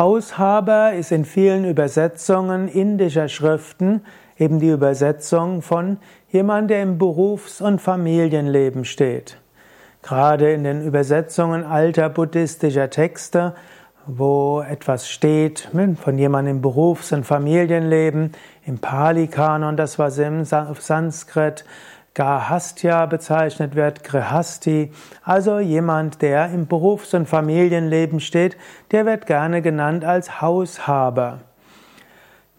Haushaber ist in vielen Übersetzungen indischer Schriften eben die Übersetzung von jemand, der im Berufs- und Familienleben steht. Gerade in den Übersetzungen alter buddhistischer Texte, wo etwas steht von jemandem im Berufs- und Familienleben, im Pali-Kanon, das was im Sanskrit Gahastya bezeichnet wird, Grihasti, also jemand, der im Berufs- und Familienleben steht, der wird gerne genannt als Haushaber.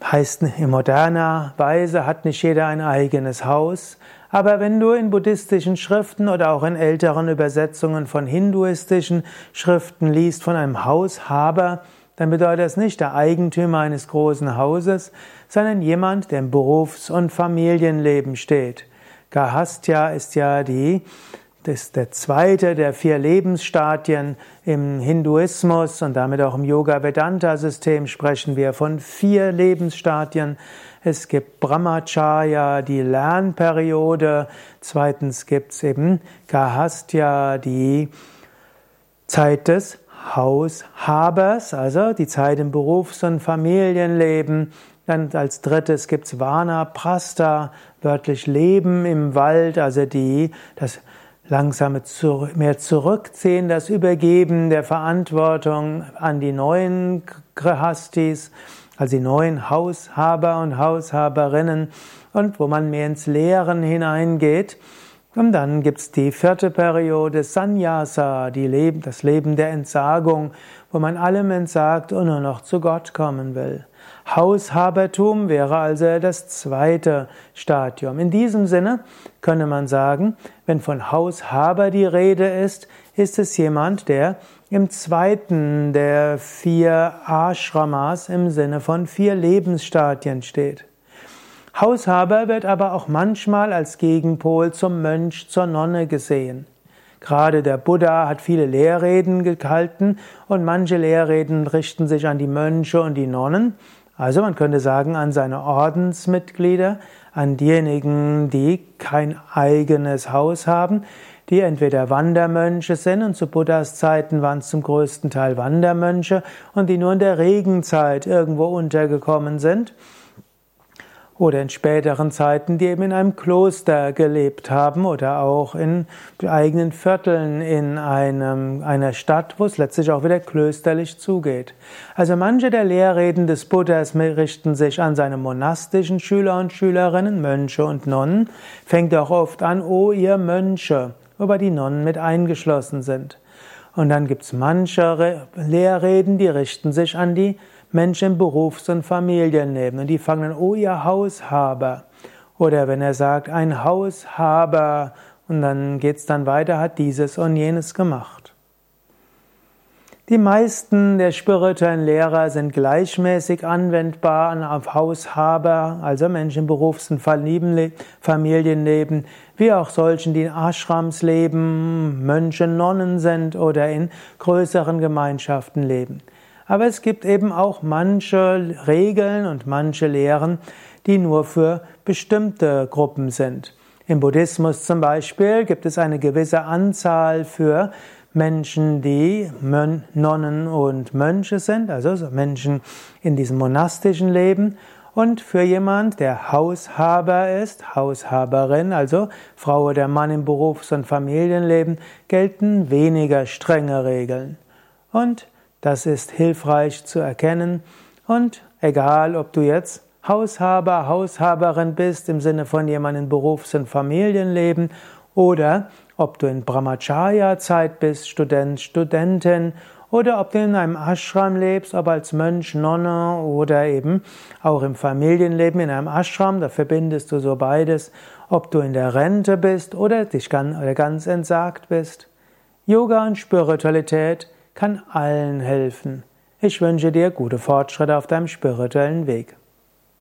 Heißt, in moderner Weise hat nicht jeder ein eigenes Haus, aber wenn du in buddhistischen Schriften oder auch in älteren Übersetzungen von hinduistischen Schriften liest von einem Haushaber, dann bedeutet das nicht der Eigentümer eines großen Hauses, sondern jemand, der im Berufs- und Familienleben steht. Gahastya ist ja die, ist der zweite der vier Lebensstadien im Hinduismus und damit auch im Yoga-Vedanta-System sprechen wir von vier Lebensstadien. Es gibt Brahmacharya, die Lernperiode. Zweitens gibt es eben Gahastya, die Zeit des Haushabers, also die Zeit im Berufs- und Familienleben. Dann als drittes gibt's Vana Prasta, wörtlich Leben im Wald, also die, das langsame mehr zurückziehen, das Übergeben der Verantwortung an die neuen Grihastis, also die neuen Haushaber und Haushaberinnen und wo man mehr ins Lehren hineingeht. Und dann gibt's die vierte Periode, Sannyasa, die Leben, das Leben der Entsagung, wo man allem entsagt und nur noch zu Gott kommen will. Haushabertum wäre also das zweite Stadium. In diesem Sinne könne man sagen, wenn von Haushaber die Rede ist, ist es jemand, der im zweiten der vier Ashramas im Sinne von vier Lebensstadien steht. Haushaber wird aber auch manchmal als Gegenpol zum Mönch, zur Nonne gesehen. Gerade der Buddha hat viele Lehrreden gehalten und manche Lehrreden richten sich an die Mönche und die Nonnen. Also man könnte sagen an seine Ordensmitglieder, an diejenigen, die kein eigenes Haus haben, die entweder Wandermönche sind und zu Buddhas Zeiten waren es zum größten Teil Wandermönche und die nur in der Regenzeit irgendwo untergekommen sind oder in späteren Zeiten, die eben in einem Kloster gelebt haben oder auch in eigenen Vierteln in einem, einer Stadt, wo es letztlich auch wieder klösterlich zugeht. Also manche der Lehrreden des Buddhas richten sich an seine monastischen Schüler und Schülerinnen, Mönche und Nonnen, fängt auch oft an, oh ihr Mönche, wobei die Nonnen mit eingeschlossen sind. Und dann gibt's manche Lehrreden, die richten sich an die Menschen im Berufs- und Familienleben und die fangen an, oh ihr Haushaber. Oder wenn er sagt, ein Haushaber und dann geht's dann weiter, hat dieses und jenes gemacht. Die meisten der spirituellen Lehrer sind gleichmäßig anwendbar auf Haushaber, also Menschen im Berufs- und Familienleben, wie auch solchen, die in Ashrams leben, Mönche, Nonnen sind oder in größeren Gemeinschaften leben. Aber es gibt eben auch manche Regeln und manche Lehren, die nur für bestimmte Gruppen sind. Im Buddhismus zum Beispiel gibt es eine gewisse Anzahl für Menschen, die Nonnen und Mönche sind, also Menschen in diesem monastischen Leben. Und für jemand, der Haushaber ist, Haushaberin, also Frau oder Mann im Berufs- und Familienleben, gelten weniger strenge Regeln. Und das ist hilfreich zu erkennen und egal, ob du jetzt Haushaber, Haushaberin bist im Sinne von jemandem Berufs- und Familienleben oder ob du in Brahmacharya-Zeit bist, Student, Studentin oder ob du in einem Ashram lebst, ob als Mönch, Nonne oder eben auch im Familienleben in einem Ashram, da verbindest du so beides, ob du in der Rente bist oder dich ganz, entsagt bist. Yoga und Spiritualität kann allen helfen. Ich wünsche dir gute Fortschritte auf deinem spirituellen Weg.